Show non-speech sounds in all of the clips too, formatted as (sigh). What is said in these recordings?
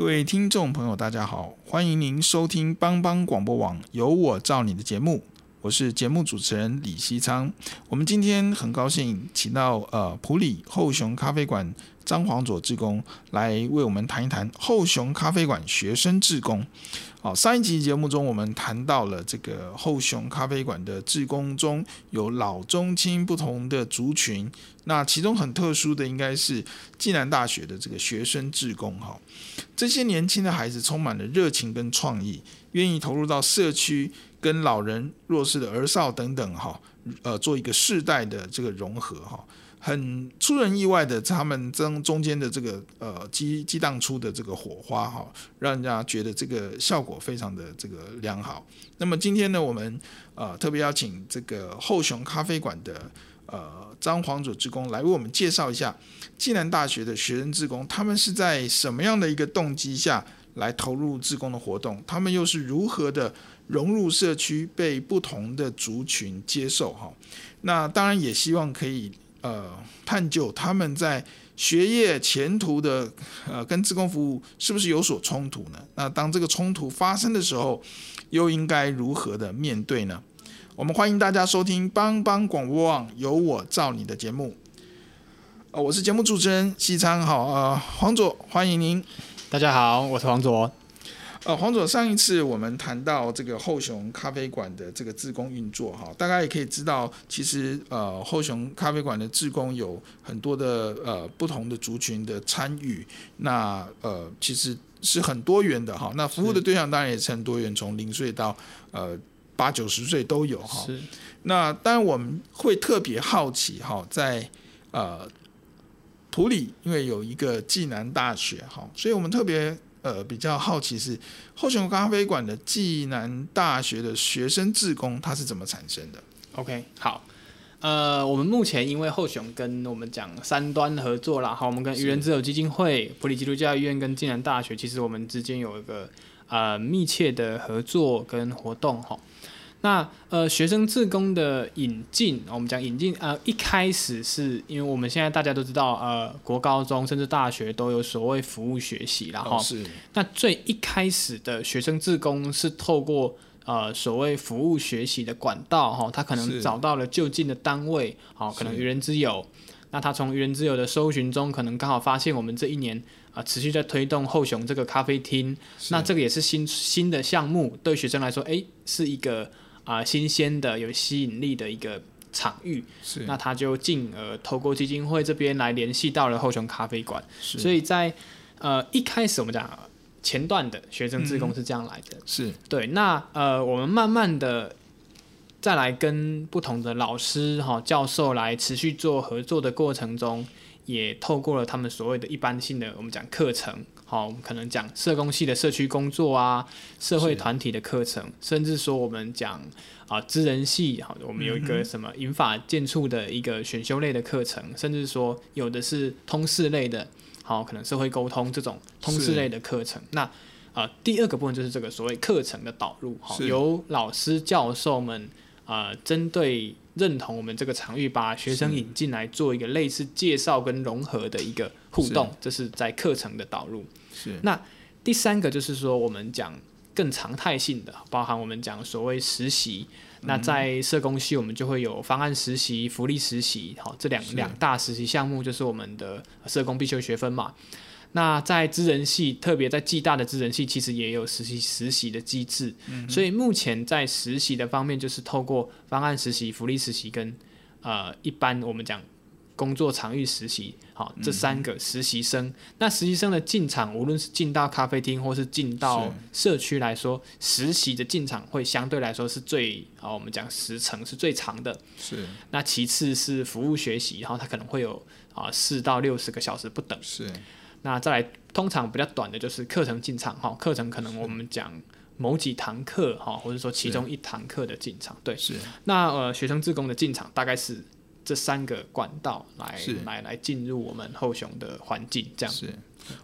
各位听众朋友，大家好，欢迎您收听帮帮广播网《由我照你》的节目，我是节目主持人李西昌。我们今天很高兴请到呃普里后熊咖啡馆张黄佐志工来为我们谈一谈后熊咖啡馆学生志工。好，上一集节目中，我们谈到了这个后熊咖啡馆的志工中有老中青不同的族群，那其中很特殊的应该是暨南大学的这个学生志工哈。这些年轻的孩子充满了热情跟创意，愿意投入到社区跟老人、弱势的儿少等等哈，呃，做一个世代的这个融合哈。很出人意外的，他们中中间的这个呃激激荡出的这个火花哈，让人家觉得这个效果非常的这个良好。那么今天呢，我们呃特别邀请这个后熊咖啡馆的呃张煌佐志工来为我们介绍一下暨南大学的学生志工，他们是在什么样的一个动机下来投入志工的活动？他们又是如何的融入社区，被不同的族群接受哈？那当然也希望可以。呃，探究他们在学业前途的呃，跟自工服务是不是有所冲突呢？那当这个冲突发生的时候，又应该如何的面对呢？我们欢迎大家收听帮帮广播网有我照你的节目。呃，我是节目主持人西昌，好，呃，黄佐，欢迎您。大家好，我是黄佐。呃，黄总，上一次我们谈到这个后雄咖啡馆的这个志工运作哈，大家也可以知道，其实呃后雄咖啡馆的志工有很多的呃不同的族群的参与，那呃其实是很多元的哈。那服务的对象当然也是很多元，从零岁到呃八九十岁都有哈。是。那当然我们会特别好奇哈，在呃普里，因为有一个暨南大学哈，所以我们特别。呃，比较好奇是后熊咖啡馆的暨南大学的学生志工，它是怎么产生的？OK，好，呃，我们目前因为后雄跟我们讲三端合作啦，好，我们跟愚人之友基金会、普里基督教医院跟暨南大学，其实我们之间有一个呃密切的合作跟活动哈。那呃，学生自工的引进，我们讲引进，呃，一开始是因为我们现在大家都知道，呃，国高中甚至大学都有所谓服务学习，然后、哦、是。那最一开始的学生自工是透过呃所谓服务学习的管道，哈、哦，他可能找到了就近的单位，好、哦，可能愚人之友。那他从愚人之友的搜寻中，可能刚好发现我们这一年啊、呃、持续在推动后雄这个咖啡厅，那这个也是新新的项目，对学生来说，哎，是一个。啊、呃，新鲜的、有吸引力的一个场域，是那他就进而透过基金会这边来联系到了后熊咖啡馆，所以在呃一开始我们讲前段的学生自工是这样来的，嗯、是对。那呃我们慢慢的再来跟不同的老师哈、教授来持续做合作的过程中，也透过了他们所谓的一般性的我们讲课程。好，我们可能讲社工系的社区工作啊，社会团体的课程，甚至说我们讲啊，知人系，好，我们有一个什么银法建处的一个选修类的课程，甚至说有的是通识类的，好，可能社会沟通这种通识类的课程。那啊，第二个部分就是这个所谓课程的导入，好，由老师教授们啊，针对。认同我们这个场域，把学生引进来做一个类似介绍跟融合的一个互动，是这是在课程的导入。是。那第三个就是说，我们讲更常态性的，包含我们讲所谓实习。嗯、那在社工系，我们就会有方案实习、福利实习，好，这两两大实习项目就是我们的社工必修学分嘛。那在资人系，特别在暨大的资人系，其实也有实习实习的机制。嗯、所以目前在实习的方面，就是透过方案实习、福利实习跟呃一般我们讲工作场域实习，好，这三个实习生。嗯、那实习生的进场，无论是进到咖啡厅或是进到社区来说，实习的进场会相对来说是最啊，我们讲时程是最长的。是。那其次是服务学习，然后它可能会有啊四到六十个小时不等。是。那再来，通常比较短的就是课程进场哈，课程可能我们讲某几堂课哈，或者说其中一堂课的进场，对。是。那呃，学生自工的进场大概是这三个管道来来来进入我们后雄的环境，这样。是。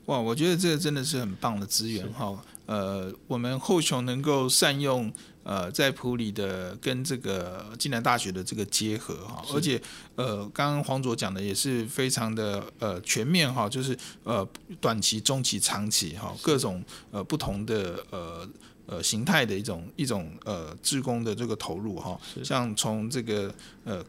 哇，我觉得这个真的是很棒的资源哈。呃，我们后雄能够善用。呃，在普里的跟这个暨南大学的这个结合哈，而且呃，刚刚黄卓讲的也是非常的呃全面哈，就是呃短期、中期、长期哈，各种呃不同的呃呃形态的一种一种呃职工的这个投入哈，像从这个呃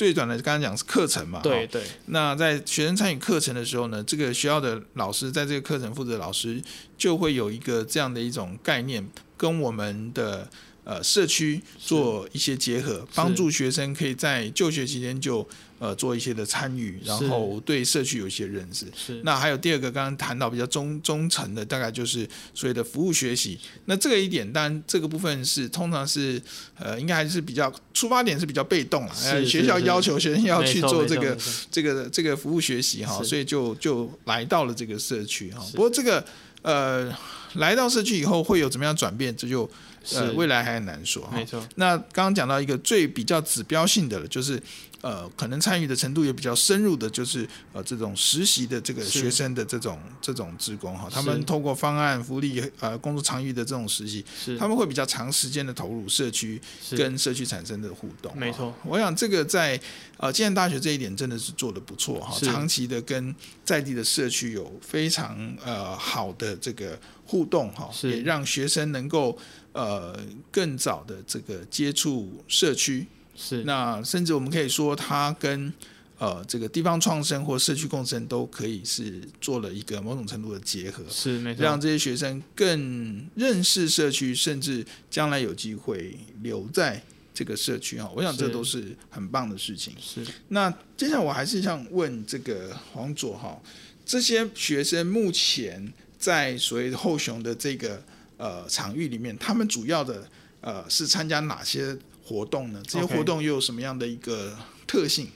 最短的刚才讲是课程嘛，对对，那在学生参与课程的时候呢，这个学校的老师在这个课程负责老师就会有一个这样的一种概念，跟我们的。呃，社区做一些结合，帮助学生可以在就学期间就呃做一些的参与，然后对社区有一些认识。是。那还有第二个，刚刚谈到比较中中层的，大概就是所谓的服务学习。那这个一点，当然这个部分是通常是呃，应该还是比较出发点是比较被动了。呃，学校要求学生要去做这个这个这个服务学习哈，所以就就来到了这个社区哈。不过这个呃，来到社区以后会有怎么样转变？这就。呃，未来还很难说。没错。那刚刚讲到一个最比较指标性的了，就是呃，可能参与的程度也比较深入的，就是呃，这种实习的这个学生的这种这种职工哈，他们透过方案、福利呃工作场域的这种实习，他们会比较长时间的投入社区，跟社区产生的互动。没错。我想这个在呃暨南大学这一点真的是做的不错哈，长期的跟在地的社区有非常呃好的这个互动哈，也让学生能够。呃，更早的这个接触社区，是那甚至我们可以说，它跟呃这个地方创生或社区共生都可以是做了一个某种程度的结合，是没错，让这些学生更认识社区，甚至将来有机会留在这个社区哈。我想这都是很棒的事情。是那接下来我还是想问这个黄佐哈，这些学生目前在所谓的后雄的这个。呃，场域里面，他们主要的呃是参加哪些活动呢？这些活动又有什么样的一个特性？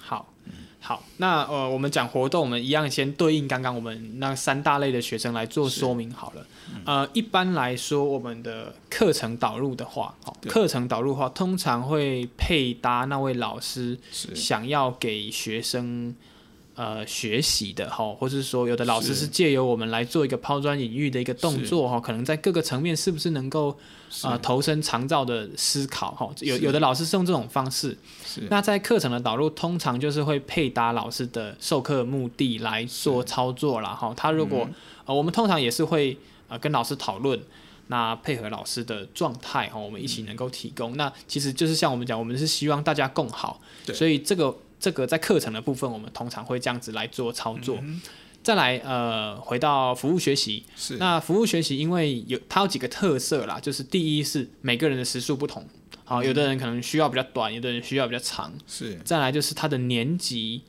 好，好，那呃，我们讲活动，我们一样先对应刚刚我们那三大类的学生来做说明好了。呃，一般来说，我们的课程导入的话，好课程导入的话，通常会配搭那位老师想要给学生。呃，学习的哈，或是说有的老师是借由我们来做一个抛砖引玉的一个动作哈，可能在各个层面是不是能够呃投身长照的思考哈？有有的老师是用这种方式，那在课程的导入通常就是会配搭老师的授课目的来做操作了哈。他如果、嗯、呃，我们通常也是会呃跟老师讨论，那配合老师的状态哈，我们一起能够提供、嗯。那其实就是像我们讲，我们是希望大家共好，所以这个。这个在课程的部分，我们通常会这样子来做操作。嗯、再来，呃，回到服务学习，是那服务学习，因为有它有几个特色啦，就是第一是每个人的时数不同，好、嗯，有的人可能需要比较短，有的人需要比较长。是。再来就是他的年级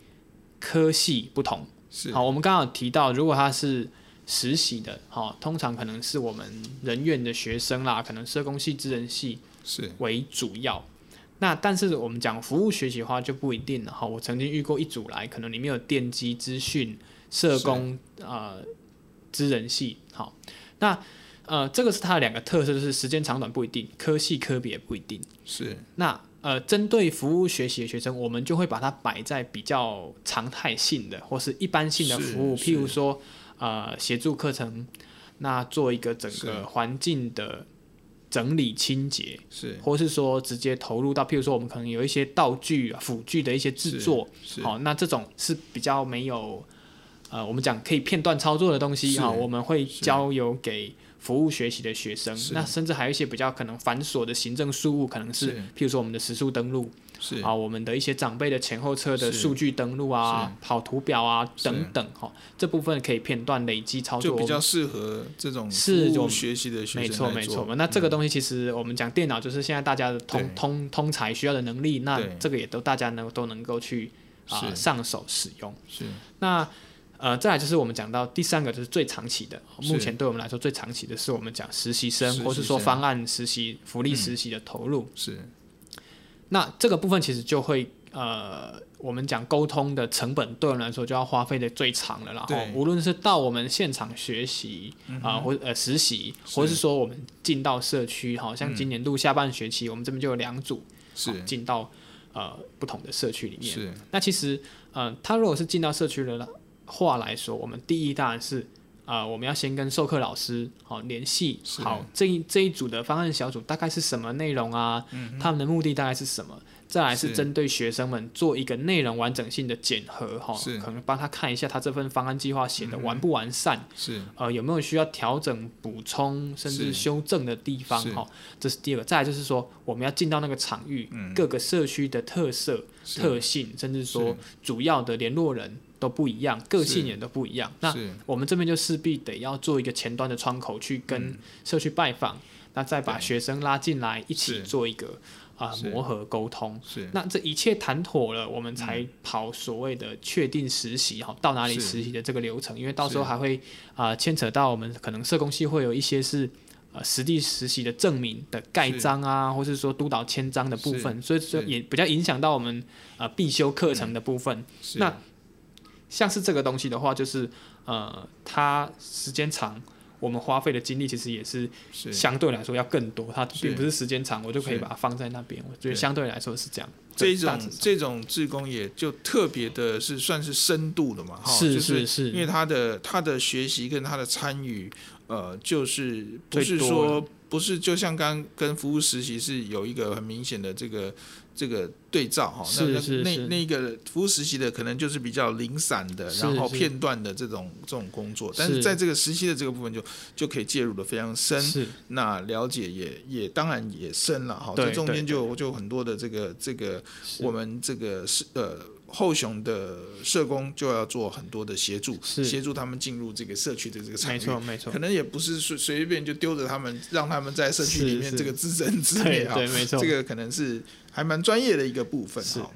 科系不同，是。好，我们刚刚有提到，如果他是实习的，好，通常可能是我们人院的学生啦，可能社工系、资人系是为主要。那但是我们讲服务学习的话就不一定了哈。我曾经遇过一组来，可能里面有电机、资讯、社工、呃、资人系。好，那呃这个是它的两个特色，就是时间长短不一定，科系科别不一定。是。那呃针对服务学习的学生，我们就会把它摆在比较常态性的或是一般性的服务，譬如说呃协助课程，那做一个整个环境的。整理清洁是，或是说直接投入到，譬如说我们可能有一些道具、辅具的一些制作，好，那这种是比较没有呃，我们讲可以片段操作的东西哈，我们会交由给服务学习的学生。那甚至还有一些比较可能繁琐的行政事务，可能是，是譬如说我们的时数登录。是。啊，我们的一些长辈的前后车的数据登录啊，跑图表啊等等哈，这部分可以片段累积操作，就比较适合这种是学习的学生。没错没错，那这个东西其实我们讲电脑就是现在大家的通通通才需要的能力，那这个也都大家能都能够去啊、呃、上手使用。是。那呃再来就是我们讲到第三个就是最长期的，目前对我们来说最长期的是我们讲实习生。或是说方案实习福利实习的投入。是。那这个部分其实就会呃，我们讲沟通的成本，对我们来说就要花费的最长了。然后无论是到我们现场学习啊、呃，或呃实习，或是说我们进到社区，好像今年度下半学期，嗯、我们这边就有两组是进到呃不同的社区里面。是那其实呃，他如果是进到社区的话来说，我们第一当然是。啊、呃，我们要先跟授课老师好联系，好这一这一组的方案小组大概是什么内容啊？嗯、他们的目的大概是什么？再来是针对学生们做一个内容完整性的检核，哈，可能帮他看一下他这份方案计划写的完不完善，是呃有没有需要调整、补充甚至修正的地方，哈，这是第二个。再来就是说，我们要进到那个场域，嗯、各个社区的特色、特性，甚至说主要的联络人。都不一样，个性也都不一样。那我们这边就势必得要做一个前端的窗口，去跟社区拜访，嗯，那再把学生拉进来，一起做一个啊、呃、磨合沟通。是。那这一切谈妥了，我们才跑所谓的确定实习哈，到哪里实习的这个流程。因为到时候还会啊牵扯到我们可能社工系会有一些是呃实地实习的证明的盖章啊，或是说督导签章的部分，所以说也比较影响到我们呃必修课程的部分。那像是这个东西的话，就是呃，它时间长，我们花费的精力其实也是相对来说要更多。它并不是时间长，我就可以把它放在那边。我觉得相对来说是这样。这一种这种志工也就特别的是算是深度的嘛，哈，是是是，因为他的他的学习跟他的参与，呃，就是不是说不是就像刚跟服务实习是有一个很明显的这个。这个对照哈，那那那个服务实习的可能就是比较零散的，然后片段的这种这种工作，但是在这个实习的这个部分就就可以介入的非常深，那了解也也当然也深了哈，这中间就就很多的这个这个我们这个是呃。后雄的社工就要做很多的协助，协助他们进入这个社区的这个场域，没错没错，可能也不是随随便就丢着他们，让他们在社区里面这个自生自灭啊，对，没错，这个可能是还蛮专业的一个部分哈。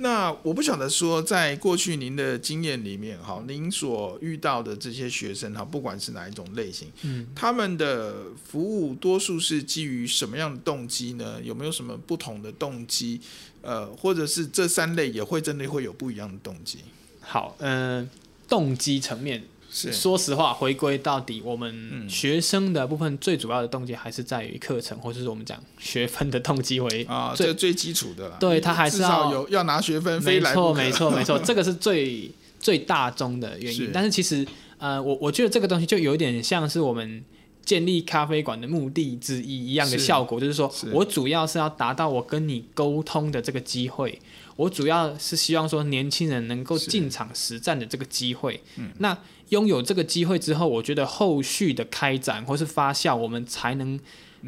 那我不晓得说，在过去您的经验里面哈，您所遇到的这些学生哈，不管是哪一种类型，嗯，他们的服务多数是基于什么样的动机呢？有没有什么不同的动机？呃，或者是这三类也会真的会有不一样的动机。好，嗯、呃，动机层面是说实话，回归到底，我们学生的部分最主要的动机还是在于课程，或者是我们讲学分的动机为啊，最最基础的啦。对，他还是要有要拿学分，没错，没错，没错，(laughs) 这个是最最大宗的原因。但是其实，呃，我我觉得这个东西就有点像是我们。建立咖啡馆的目的之一一样的效果，是就是说我主要是要达到我跟你沟通的这个机会，我主要是希望说年轻人能够进场实战的这个机会。那拥有这个机会之后，我觉得后续的开展或是发酵，我们才能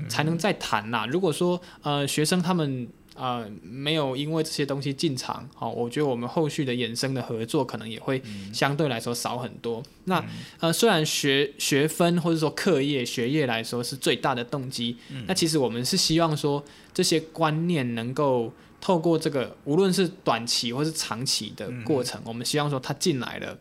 才能再谈呐。如果说呃学生他们。呃，没有因为这些东西进场，好、哦，我觉得我们后续的衍生的合作可能也会相对来说少很多。嗯、那呃，虽然学学分或者说课业学业来说是最大的动机，嗯、那其实我们是希望说这些观念能够透过这个无论是短期或是长期的过程，嗯、我们希望说他进来了，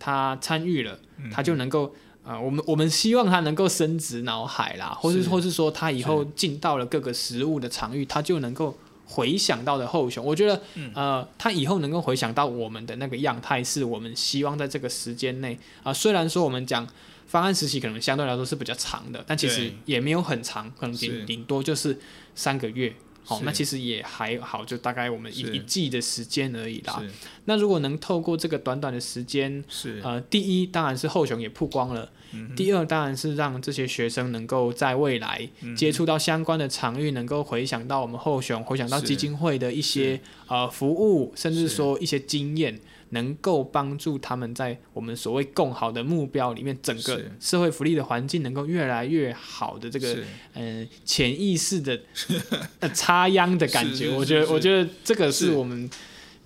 他参与了，他就能够。啊、呃，我们我们希望他能够深植脑海啦，或是或是说他以后进到了各个食物的场域，他就能够回想到的后雄。我觉得，呃，他以后能够回想到我们的那个样态，是我们希望在这个时间内啊、呃。虽然说我们讲方案实习可能相对来说是比较长的，但其实也没有很长，可能顶顶多就是三个月。好，那其实也还好，就大概我们一一季的时间而已啦。那如果能透过这个短短的时间，呃，第一当然是后雄也曝光了，嗯，第二当然是让这些学生能够在未来接触到相关的场域，能够回想到我们后雄，回想到基金会的一些呃服务，甚至说一些经验。能够帮助他们在我们所谓共好的目标里面，整个社会福利的环境能够越来越好的这个嗯潜意识的 (laughs) 插秧的感觉，我觉得我觉得这个是我们。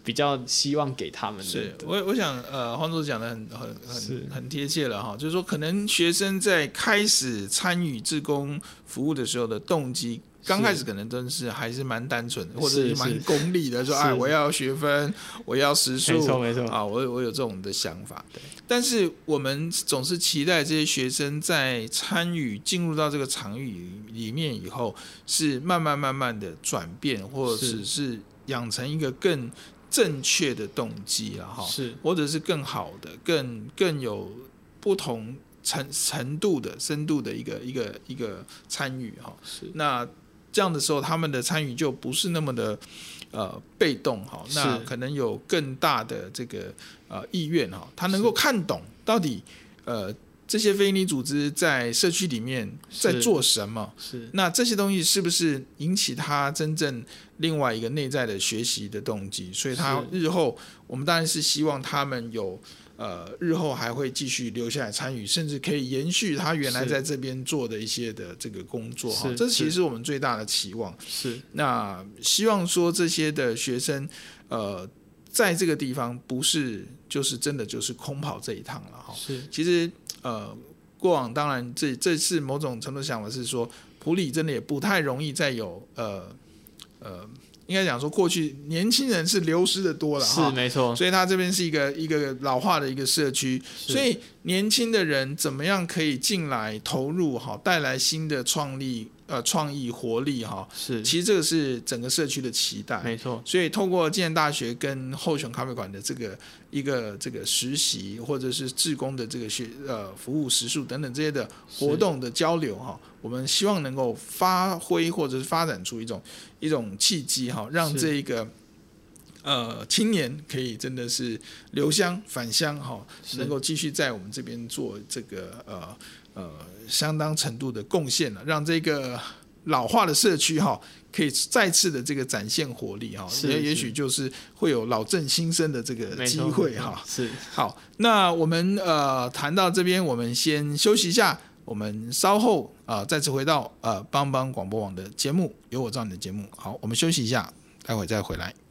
比较希望给他们的，是我我想呃，黄总讲的很很很很贴切了哈，就是说可能学生在开始参与志工服务的时候的动机，刚开始可能真的是还是蛮单纯的，或者是蛮功利的，说哎我要学分，我要时数，没错没错。啊，我我有这种的想法。对，但是我们总是期待这些学生在参与进入到这个场域里面以后，是慢慢慢慢的转变，或者是养成一个更。正确的动机了哈，是。或者是更好的、更更有不同程程度的深度的一个一个一个参与哈。是。那这样的时候，他们的参与就不是那么的呃被动哈。那可能有更大的这个呃意愿哈，他能够看懂到底呃。这些非营利组织在社区里面在做什么？是，是那这些东西是不是引起他真正另外一个内在的学习的动机？所以他日后我们当然是希望他们有呃日后还会继续留下来参与，甚至可以延续他原来在这边做的一些的这个工作哈。这其实是我们最大的期望。是那希望说这些的学生呃在这个地方不是就是真的就是空跑这一趟了哈。是其实。呃，过往当然这这次某种程度想法是说，普里真的也不太容易再有呃呃，应该讲说过去年轻人是流失的多了哈，是没错，所以它这边是一个一个老化的一个社区，所以年轻的人怎么样可以进来投入哈，带来新的创立。呃，创意活力哈，是，其实这个是整个社区的期待，没错。所以透过建大学跟后选咖啡馆的这个一个这个实习，或者是志工的这个学呃服务时数等等这些的活动的交流哈，我们希望能够发挥或者是发展出一种一种契机哈，让这一个呃青年可以真的是留乡返乡哈，能够继续在我们这边做这个呃。呃，相当程度的贡献了，让这个老化的社区哈，可以再次的这个展现活力哈，也也许就是会有老正新生的这个机会哈。是好，那我们呃谈到这边，我们先休息一下，我们稍后啊、呃、再次回到呃帮帮广播网的节目，有我照你的节目。好，我们休息一下，待会再回来。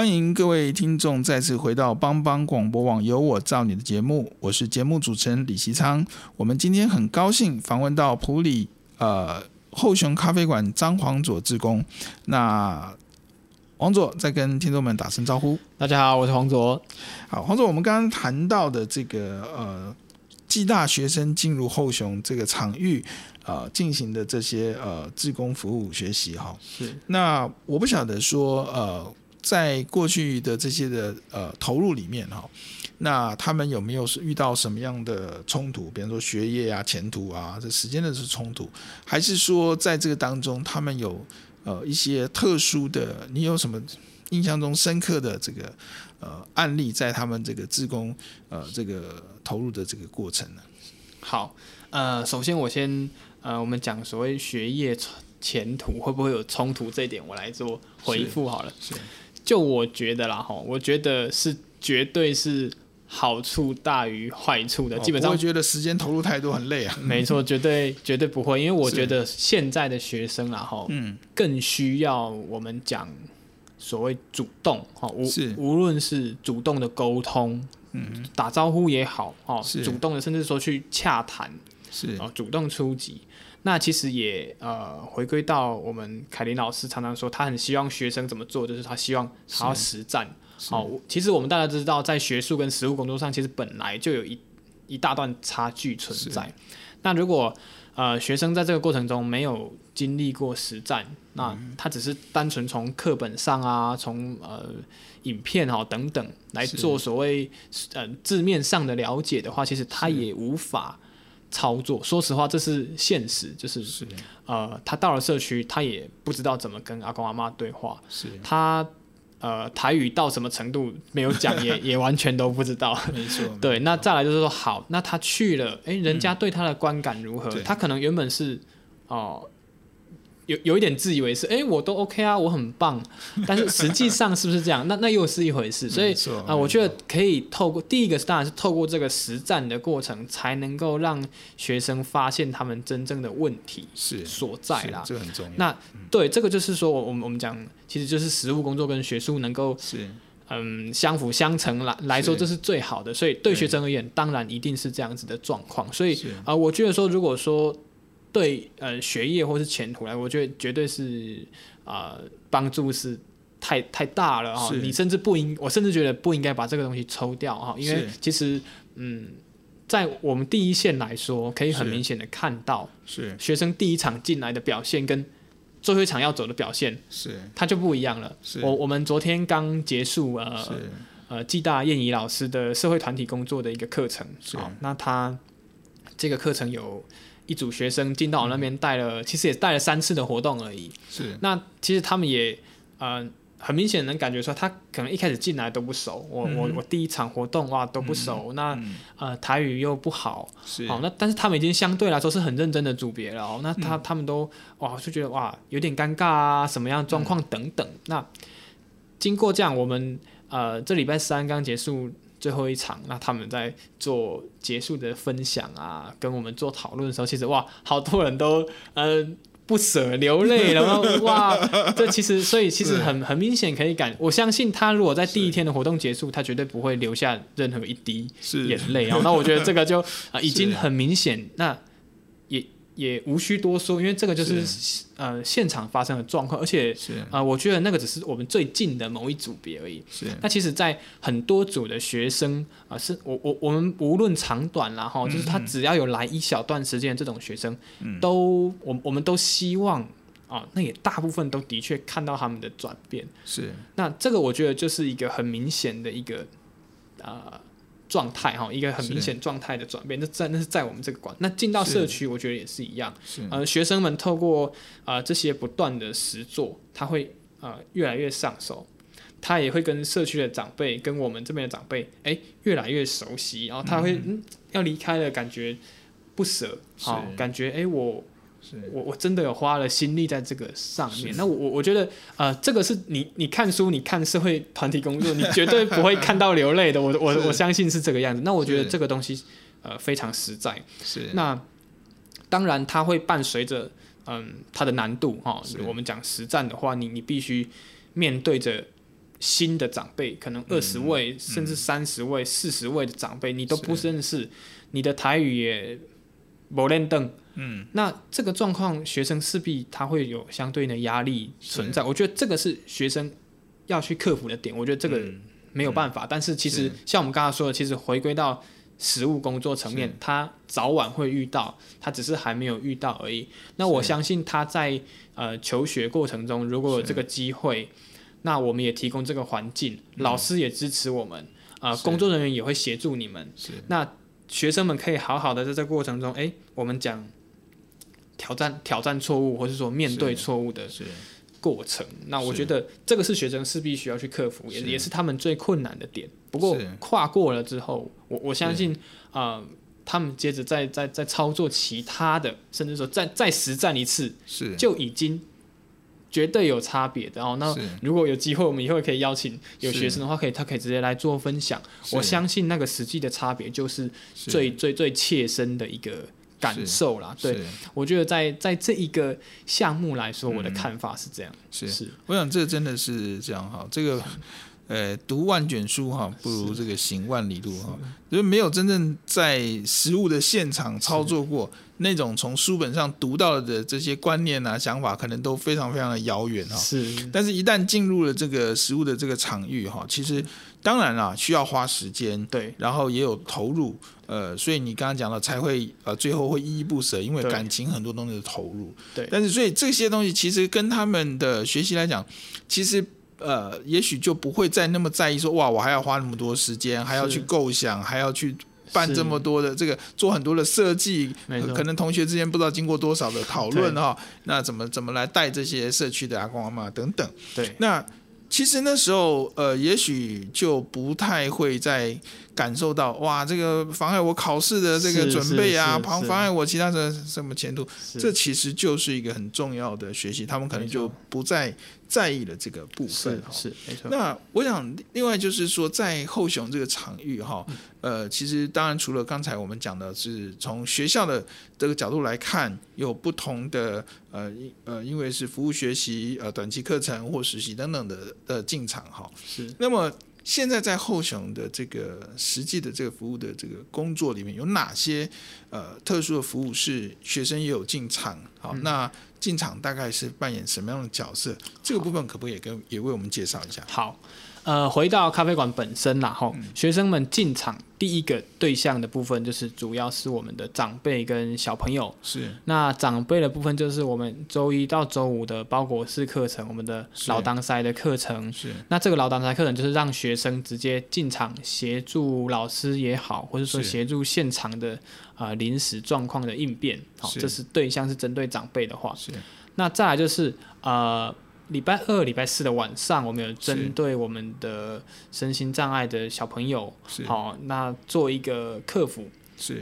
欢迎各位听众再次回到帮帮广播网，由我造你的节目，我是节目主持人李希昌。我们今天很高兴访问到普里呃后雄咖啡馆张黄佐志工。那黄佐再跟听众们打声招呼。大家好，我是黄佐。好，黄佐，我们刚刚谈到的这个呃暨大学生进入后雄这个场域呃进行的这些呃志工服务学习哈，是。那我不晓得说呃。在过去的这些的呃投入里面哈，那他们有没有是遇到什么样的冲突？比方说学业啊、前途啊，这时间的是冲突，还是说在这个当中他们有呃一些特殊的？你有什么印象中深刻的这个呃案例，在他们这个自工呃这个投入的这个过程呢？好，呃，首先我先呃我们讲所谓学业前途会不会有冲突这一点，我来做回复好了。就我觉得啦，哈，我觉得是绝对是好处大于坏处的。基本上，我觉得时间投入太多很累啊。(laughs) 没错，绝对绝对不会，因为我觉得现在的学生啊，哈，嗯，更需要我们讲所谓主动哈，无是无论是主动的沟通，嗯，打招呼也好，哦，是主动的，甚至说去洽谈，是哦，主动出击。那其实也呃，回归到我们凯琳老师常常说，他很希望学生怎么做，就是他希望他要实战。好、哦，其实我们大家知道，在学术跟实务工作上，其实本来就有一一大段差距存在。那如果呃学生在这个过程中没有经历过实战，那他只是单纯从课本上啊，从呃影片哈、哦、等等来做所谓呃字面上的了解的话，其实他也无法。操作，说实话，这是现实，就是，是呃，他到了社区，他也不知道怎么跟阿公阿妈对话，是他呃台语到什么程度没有讲，(laughs) 也也完全都不知道，没错。(laughs) 对，那再来就是说，好，那他去了，哎，人家对他的观感如何？嗯、他可能原本是哦。呃有有一点自以为是，哎、欸，我都 OK 啊，我很棒，(laughs) 但是实际上是不是这样？那那又是一回事。所以啊、呃，我觉得可以透过第一个，当然是透过这个实战的过程，才能够让学生发现他们真正的问题是所在啦。这个很重要。那对这个就是说，我们我们讲，其实就是实务工作跟学术能够是嗯相辅相成来来说，这是最好的。所以对学生而言，当然一定是这样子的状况。所以啊、呃，我觉得说，如果说对呃学业或是前途来，我觉得绝对是啊帮助是太太大了哈。你甚至不应，我甚至觉得不应该把这个东西抽掉哈，因为其实嗯，在我们第一线来说，可以很明显的看到是。学生第一场进来的表现跟最后一场要走的表现是。它就不一样了。我我们昨天刚结束呃呃暨大燕怡老师的社会团体工作的一个课程，好，那他这个课程有。一组学生进到我那边带了，嗯、其实也带了三次的活动而已。是，那其实他们也，呃，很明显能感觉出来，他可能一开始进来都不熟。我、嗯、我我第一场活动哇都不熟，嗯、那、嗯、呃台语又不好，是，好，那但是他们已经相对来说是很认真的组别了。哦，那他、嗯、他们都哇就觉得哇有点尴尬啊，什么样状况等等。嗯、那经过这样，我们呃这礼拜三刚结束。最后一场，那他们在做结束的分享啊，跟我们做讨论的时候，其实哇，好多人都嗯不舍流泪，然后哇，这其实所以其实很很明显可以感，我相信他如果在第一天的活动结束，他绝对不会留下任何一滴眼泪啊。那我觉得这个就啊、已经很明显，那。也无需多说，因为这个就是，是呃现场发生的状况，而且啊、呃，我觉得那个只是我们最近的某一组别而已。是，那其实，在很多组的学生啊、呃，是我我我们无论长短啦哈，就是他只要有来一小段时间，这种学生，嗯、都我我们都希望啊、呃，那也大部分都的确看到他们的转变。是，那这个我觉得就是一个很明显的一个啊。呃状态哈，一个很明显状态的转变，那在那是在我们这个馆。那进到社区，我觉得也是一样。是呃，学生们透过啊、呃、这些不断的实作，他会啊、呃、越来越上手，他也会跟社区的长辈，跟我们这边的长辈，哎、欸，越来越熟悉。然后他会嗯，嗯要离开了，感觉不舍，好，感觉哎、欸、我。我我真的有花了心力在这个上面，那我我我觉得，呃，这个是你你看书，你看社会团体工作，你绝对不会看到流泪的。我我我相信是这个样子。那我觉得这个东西，呃，非常实在。是。那当然，它会伴随着，嗯，它的难度哈。我们讲实战的话，你你必须面对着新的长辈，可能二十位、嗯、甚至三十位、四十位的长辈，你都不认识，你的台语也没练到。嗯，那这个状况，学生势必他会有相对应的压力存在。我觉得这个是学生要去克服的点。我觉得这个没有办法。嗯、但是其实像我们刚才说的，其实回归到实务工作层面，他早晚会遇到，他只是还没有遇到而已。那我相信他在呃求学过程中，如果有这个机会，那我们也提供这个环境，老师也支持我们，呃，工作人员也会协助你们。那学生们可以好好的在这个过程中，哎，我们讲。挑战挑战错误，或是说面对错误的过程，那我觉得这个是学生是必须要去克服，也也是他们最困难的点。不过跨过了之后，我我相信啊、呃，他们接着再再再操作其他的，甚至说再再实战一次，是。就已经绝对有差别的哦。那如果有机会，我们以后可以邀请有学生的话，可以他可以直接来做分享。我相信那个实际的差别就是。最最最切身的一个。感受啦。对，我觉得在在这一个项目来说，我的看法是这样。是是，我想这真的是这样哈，这个。呃，读万卷书哈，不如这个行万里路哈。就是没有真正在实物的现场操作过，那种从书本上读到的这些观念啊、想法，可能都非常非常的遥远哈。是。但是，一旦进入了这个实物的这个场域哈，其实当然啦，需要花时间，对，然后也有投入，呃，所以你刚刚讲了才会呃，最后会依依不舍，因为感情很多东西的投入，对。但是，所以这些东西其实跟他们的学习来讲，其实。呃，也许就不会再那么在意说，哇，我还要花那么多时间，还要去构想，还要去办这么多的这个，做很多的设计，可能同学之间不知道经过多少的讨论哈，那怎么怎么来带这些社区的阿公阿妈等等，对，那。其实那时候，呃，也许就不太会在感受到，哇，这个妨碍我考试的这个准备啊，妨妨碍我其他的什么前途，这其实就是一个很重要的学习，他们可能就不再在意了这个部分。是，是没错。那我想，另外就是说，在后雄这个场域哈。呃，其实当然，除了刚才我们讲的是从学校的这个角度来看，有不同的呃呃，因为是服务学习呃短期课程或实习等等的的进场哈。是。那么现在在后雄的这个实际的这个服务的这个工作里面，有哪些呃特殊的服务是学生也有进场？好，嗯、那进场大概是扮演什么样的角色？这个部分可不可以也跟也为我们介绍一下？好。呃，回到咖啡馆本身啦，吼，学生们进场第一个对象的部分，就是主要是我们的长辈跟小朋友。是。那长辈的部分，就是我们周一到周五的包裹式课程，我们的老当塞的课程。是。那这个老当塞课程，就是让学生直接进场协助老师也好，或者说协助现场的啊临时状况的应变。好，这是对象是针对长辈的话。是。那再来就是呃。礼拜二、礼拜四的晚上，我们有针对我们的身心障碍的小朋友，好，那做一个客服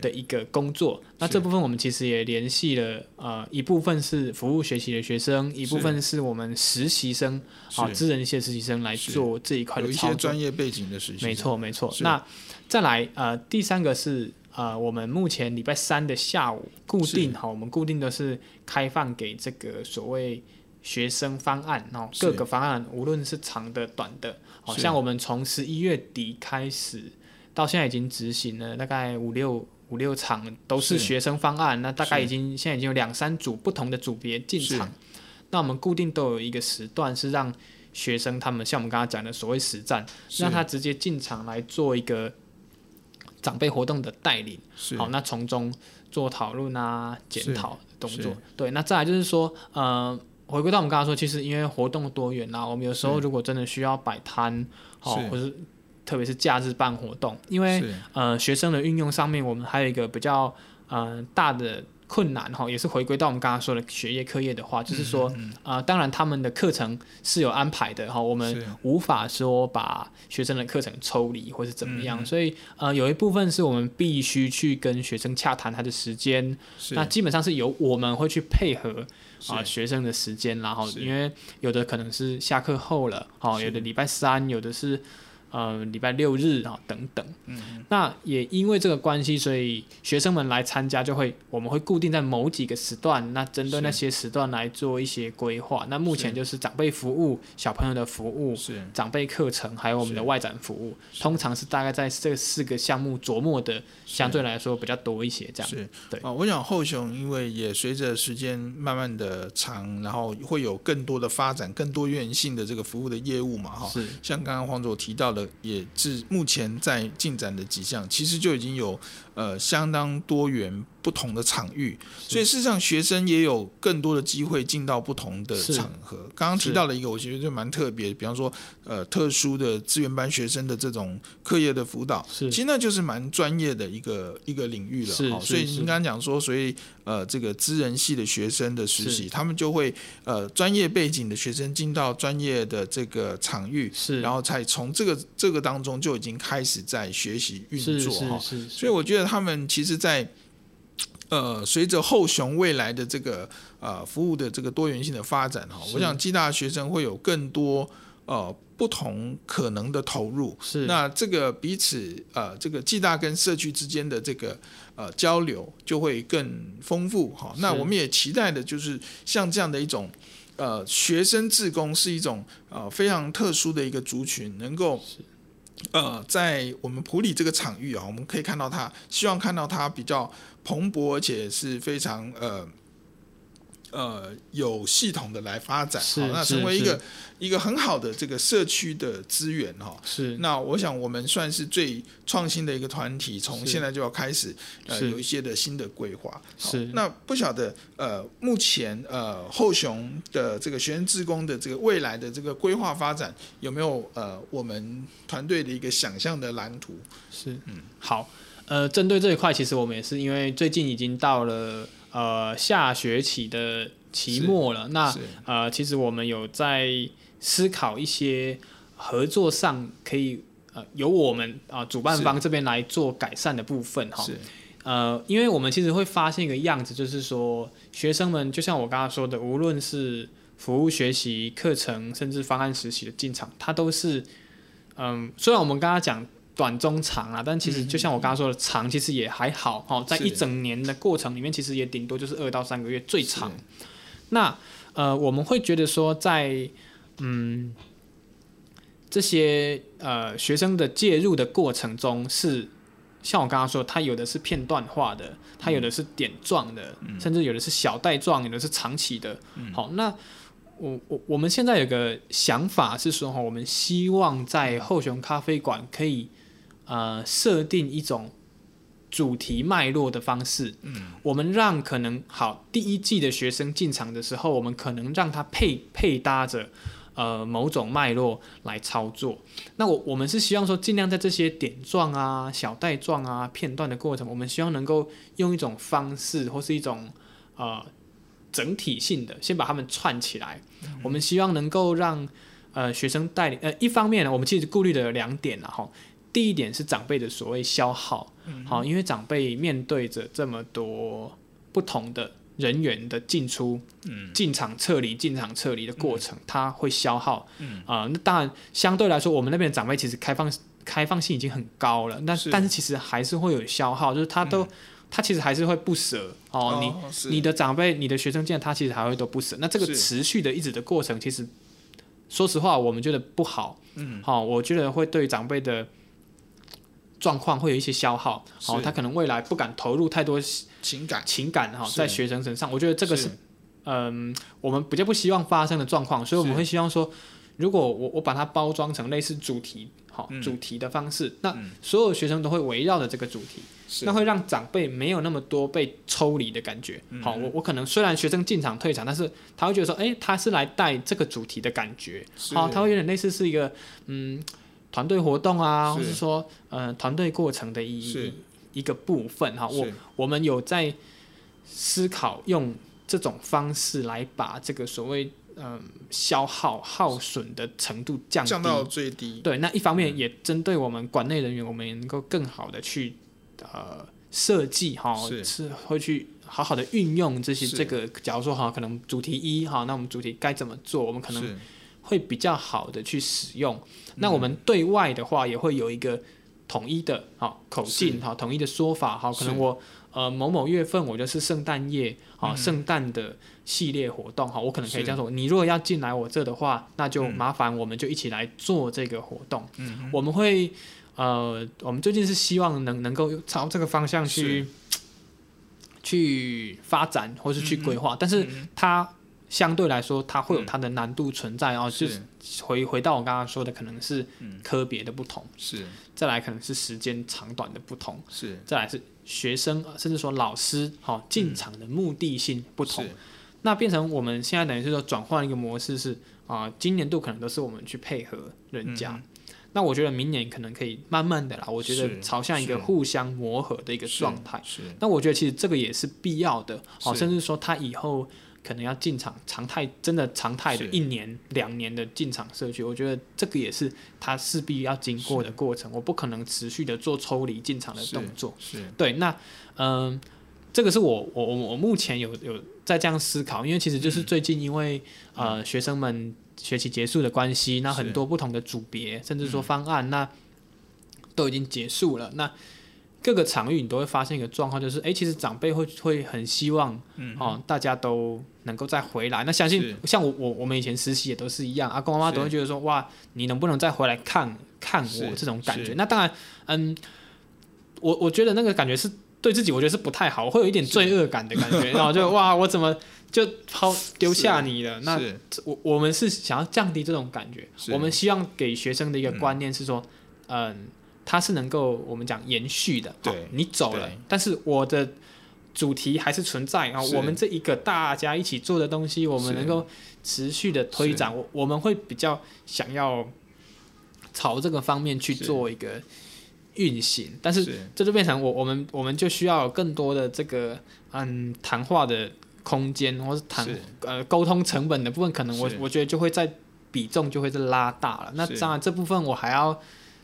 的一个工作。那这部分我们其实也联系了，呃，一部分是服务学习的学生，一部分是我们实习生，好，资人系实习生来做这一块的操作。有一些专业背景的实习生。没错，没错。那再来，呃，第三个是，呃，我们目前礼拜三的下午固定，好，我们固定的是开放给这个所谓。学生方案哦，各个方案无论是长的短的，好像我们从十一月底开始到现在已经执行了大概五六五六场都是学生方案，那大概已经现在已经有两三组不同的组别进场，那我们固定都有一个时段是让学生他们像我们刚刚讲的所谓实战，让他直接进场来做一个长辈活动的带领，好，那从中做讨论啊检讨动作，对，那再来就是说，呃。回归到我们刚才说，其实因为活动多元啊，我们有时候如果真的需要摆摊，好，或是特别是假日办活动，因为呃学生的运用上面，我们还有一个比较呃大的困难哈，也是回归到我们刚刚说的学业课业的话，就是说啊、呃，当然他们的课程是有安排的哈，我们无法说把学生的课程抽离或是怎么样，所以呃有一部分是我们必须去跟学生洽谈他的时间，那基本上是由我们会去配合。啊，学生的时间，然后因为有的可能是下课后了，哦，有的礼拜三，有的是。呃，礼拜六日啊等等，嗯，那也因为这个关系，所以学生们来参加就会，我们会固定在某几个时段，那针对那些时段来做一些规划。那目前就是长辈服务、小朋友的服务、是。长辈课程，还有我们的外展服务，通常是大概在这四个项目琢磨的，相对来说比较多一些。这样。是。对。啊，我想后雄因为也随着时间慢慢的长，然后会有更多的发展、更多元性的这个服务的业务嘛，哈，是。像刚刚黄总提到的。也是目前在进展的几项，其实就已经有呃相当多元不同的场域，所以事实上学生也有更多的机会进到不同的场合。刚刚提到了一个，我觉得就蛮特别，比方说呃特殊的资源班学生的这种课业的辅导，其实那就是蛮专业的一个一个领域了。好，所以您刚刚讲说，所以呃这个资人系的学生的实习，他们就会呃专业背景的学生进到专业的这个场域，是，然后才从这个这个当中就已经开始在学习运作哈。所以我觉得他们其实，在呃，随着后雄未来的这个呃服务的这个多元性的发展哈，我想暨大学生会有更多呃不同可能的投入，是。那这个彼此呃这个暨大跟社区之间的这个呃交流就会更丰富哈。那我们也期待的就是像这样的一种呃学生自工是一种呃非常特殊的一个族群，能够呃在我们普里这个场域啊，我们可以看到它，希望看到它比较蓬勃，而且是非常呃。呃，有系统的来发展，好，那成为一个一个很好的这个社区的资源哈。是，那我想我们算是最创新的一个团体，从现在就要开始呃有一些的新的规划。是，那不晓得呃目前呃后雄的这个学生志工的这个未来的这个规划发展有没有呃我们团队的一个想象的蓝图？是，嗯，好，呃，针对这一块，其实我们也是因为最近已经到了。呃，下学期的期末了，那呃，其实我们有在思考一些合作上可以呃由我们啊、呃、主办方这边来做改善的部分哈。呃，因为我们其实会发现一个样子，就是说学生们就像我刚刚说的，无论是服务学习课程，甚至方案实习的进场，它都是嗯、呃，虽然我们刚刚讲。短中长啊，但其实就像我刚刚说的，长其实也还好哦，在一整年的过程里面，其实也顶多就是二到三个月最长。那呃，我们会觉得说在，在嗯这些呃学生的介入的过程中是，是像我刚刚说，他有的是片段化的，他有的是点状的，嗯、甚至有的是小带状，有的是长期的。嗯、好，那。我我我们现在有个想法是说哈，我们希望在后雄咖啡馆可以呃设定一种主题脉络的方式，嗯，我们让可能好第一季的学生进场的时候，我们可能让他配配搭着呃某种脉络来操作。那我我们是希望说，尽量在这些点状啊、小带状啊、片段的过程，我们希望能够用一种方式或是一种呃。整体性的，先把他们串起来。嗯、我们希望能够让呃学生带领呃一方面呢，我们其实顾虑的有两点然后第一点是长辈的所谓消耗，好、嗯，因为长辈面对着这么多不同的人员的进出，嗯，进场撤离、进场撤离的过程，他、嗯、会消耗，嗯。啊、呃，那当然相对来说，我们那边的长辈其实开放开放性已经很高了，但是。但是其实还是会有消耗，就是他都。嗯。他其实还是会不舍哦，哦，你你的长辈、你的学生见他其实还会都不舍。那这个持续的一直的过程，其实说实话，我们觉得不好。嗯，好、哦，我觉得会对长辈的状况会有一些消耗。好、哦，他可能未来不敢投入太多情感情感哈、哦，在学生身上。我觉得这个是嗯，我们比较不希望发生的状况，所以我们会希望说，如果我我把它包装成类似主题。好主题的方式，那所有学生都会围绕着这个主题，那会让长辈没有那么多被抽离的感觉。好，我我可能虽然学生进场退场，但是他会觉得说，哎，他是来带这个主题的感觉。好，他会有点类似是一个嗯团队活动啊，或是说呃团队过程的一一个部分。哈，我我们有在思考用这种方式来把这个所谓。嗯，消耗耗损的程度降低，降到最低。对，那一方面也针对我们馆内人员，我们也能够更好的去呃设计哈，是会去好好的运用这些这个。假如说哈，可能主题一哈，那我们主题该怎么做？我们可能会比较好的去使用。那我们对外的话，也会有一个统一的啊口径哈，统一的说法哈。可能我呃某某月份我就是圣诞夜啊，圣诞的。系列活动哈，我可能可以这样说：你如果要进来我这的话，那就麻烦我们就一起来做这个活动。嗯，我们会呃，我们最近是希望能能够朝这个方向去去发展，或是去规划。嗯、但是它相对来说，它会有它的难度存在哦。就是回回到我刚刚说的，可能是科别的不同，是。再来可能是时间长短的不同，是。再来是学生甚至说老师好进场的目的性不同。那变成我们现在等于是说转换一个模式是啊、呃，今年度可能都是我们去配合人家，嗯、那我觉得明年可能可以慢慢的啦，我觉得朝向一个互相磨合的一个状态。是，是，那我觉得其实这个也是必要的，好，甚至说他以后可能要进场常态，真的常态的一年两年的进场社区，我觉得这个也是他势必要经过的过程，我不可能持续的做抽离进场的动作。是，是对，那嗯。呃这个是我我我我目前有有在这样思考，因为其实就是最近因为、嗯、呃学生们学期结束的关系，那很多不同的组别甚至说方案、嗯、那都已经结束了，那各个场域你都会发现一个状况，就是哎，其实长辈会会很希望、嗯、哦大家都能够再回来。那相信像我我我们以前实习也都是一样，阿公阿妈都会觉得说哇，你能不能再回来看看我这种感觉？那当然，嗯，我我觉得那个感觉是。对自己我觉得是不太好，会有一点罪恶感的感觉，(laughs) 然后就哇，我怎么就抛丢下你了？那我我们是想要降低这种感觉，我们希望给学生的一个观念是说，嗯，它是能够我们讲延续的。对，你走了，但是我的主题还是存在啊。我们这一个大家一起做的东西，我们能够持续的推展，我我们会比较想要朝这个方面去做一个。运行，但是这就变成我我们我们就需要有更多的这个嗯谈话的空间，或是谈呃沟通成本的部分，可能我我觉得就会在比重就会是拉大了。那当然这部分我还要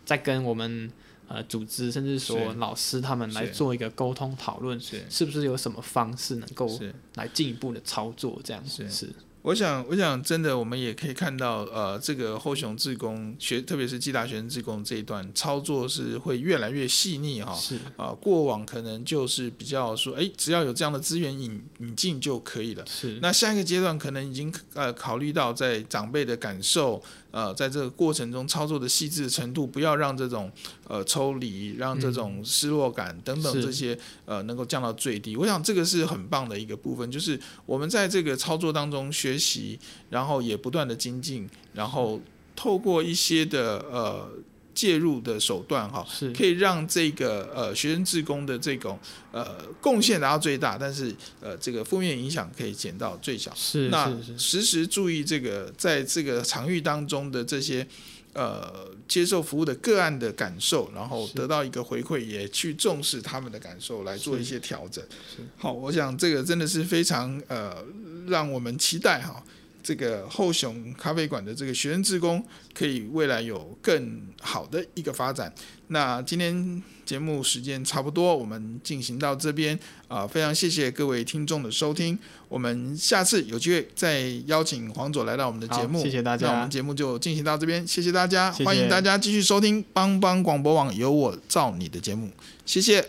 再跟我们呃组织，甚至说老师他们来做一个沟通讨论，是是不是有什么方式能够来进一步的操作这样子是。我想，我想，真的，我们也可以看到，呃，这个后雄志工学，特别是暨大学生志工这一段操作是会越来越细腻哈。是啊，呃，过往可能就是比较说，哎，只要有这样的资源引引进就可以了。是。那下一个阶段可能已经呃考虑到在长辈的感受。呃，在这个过程中操作的细致程度，不要让这种呃抽离，让这种失落感等等这些、嗯、呃能够降到最低。我想这个是很棒的一个部分，就是我们在这个操作当中学习，然后也不断的精进，然后透过一些的呃。介入的手段哈，是可以让这个呃学生志工的这种呃贡献达到最大，但是呃这个负面影响可以减到最小。是，那时时注意这个在这个场域当中的这些呃接受服务的个案的感受，然后得到一个回馈，也去重视他们的感受来做一些调整。是，好，我想这个真的是非常呃让我们期待哈。这个后雄咖啡馆的这个学生志工，可以未来有更好的一个发展。那今天节目时间差不多，我们进行到这边啊、非常谢谢各位听众的收听。我们下次有机会再邀请黄佐来到我们的节目，谢谢大家。那我们节目就进行到这边，谢谢大家，欢迎大家继续收听帮帮广播网有我照你的节目，谢谢，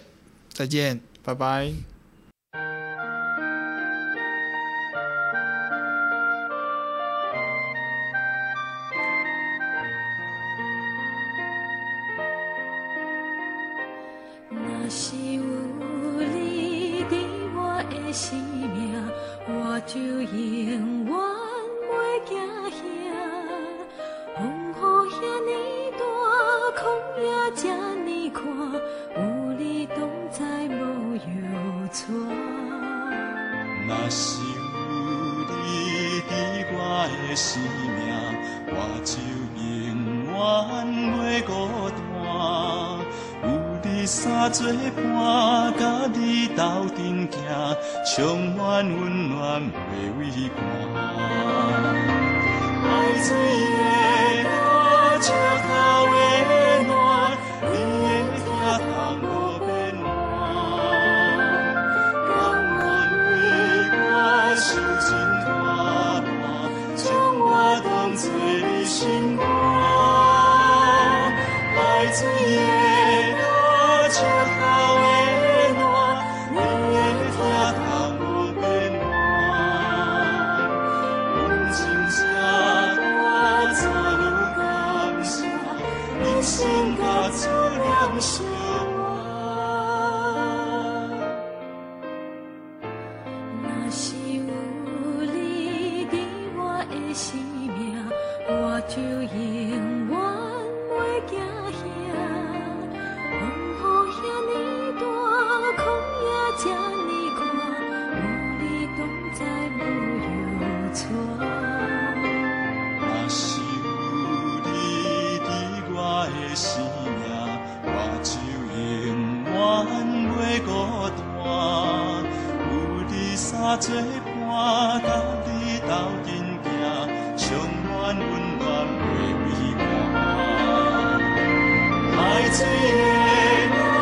再见，拜拜。水的我到你头的暖，你的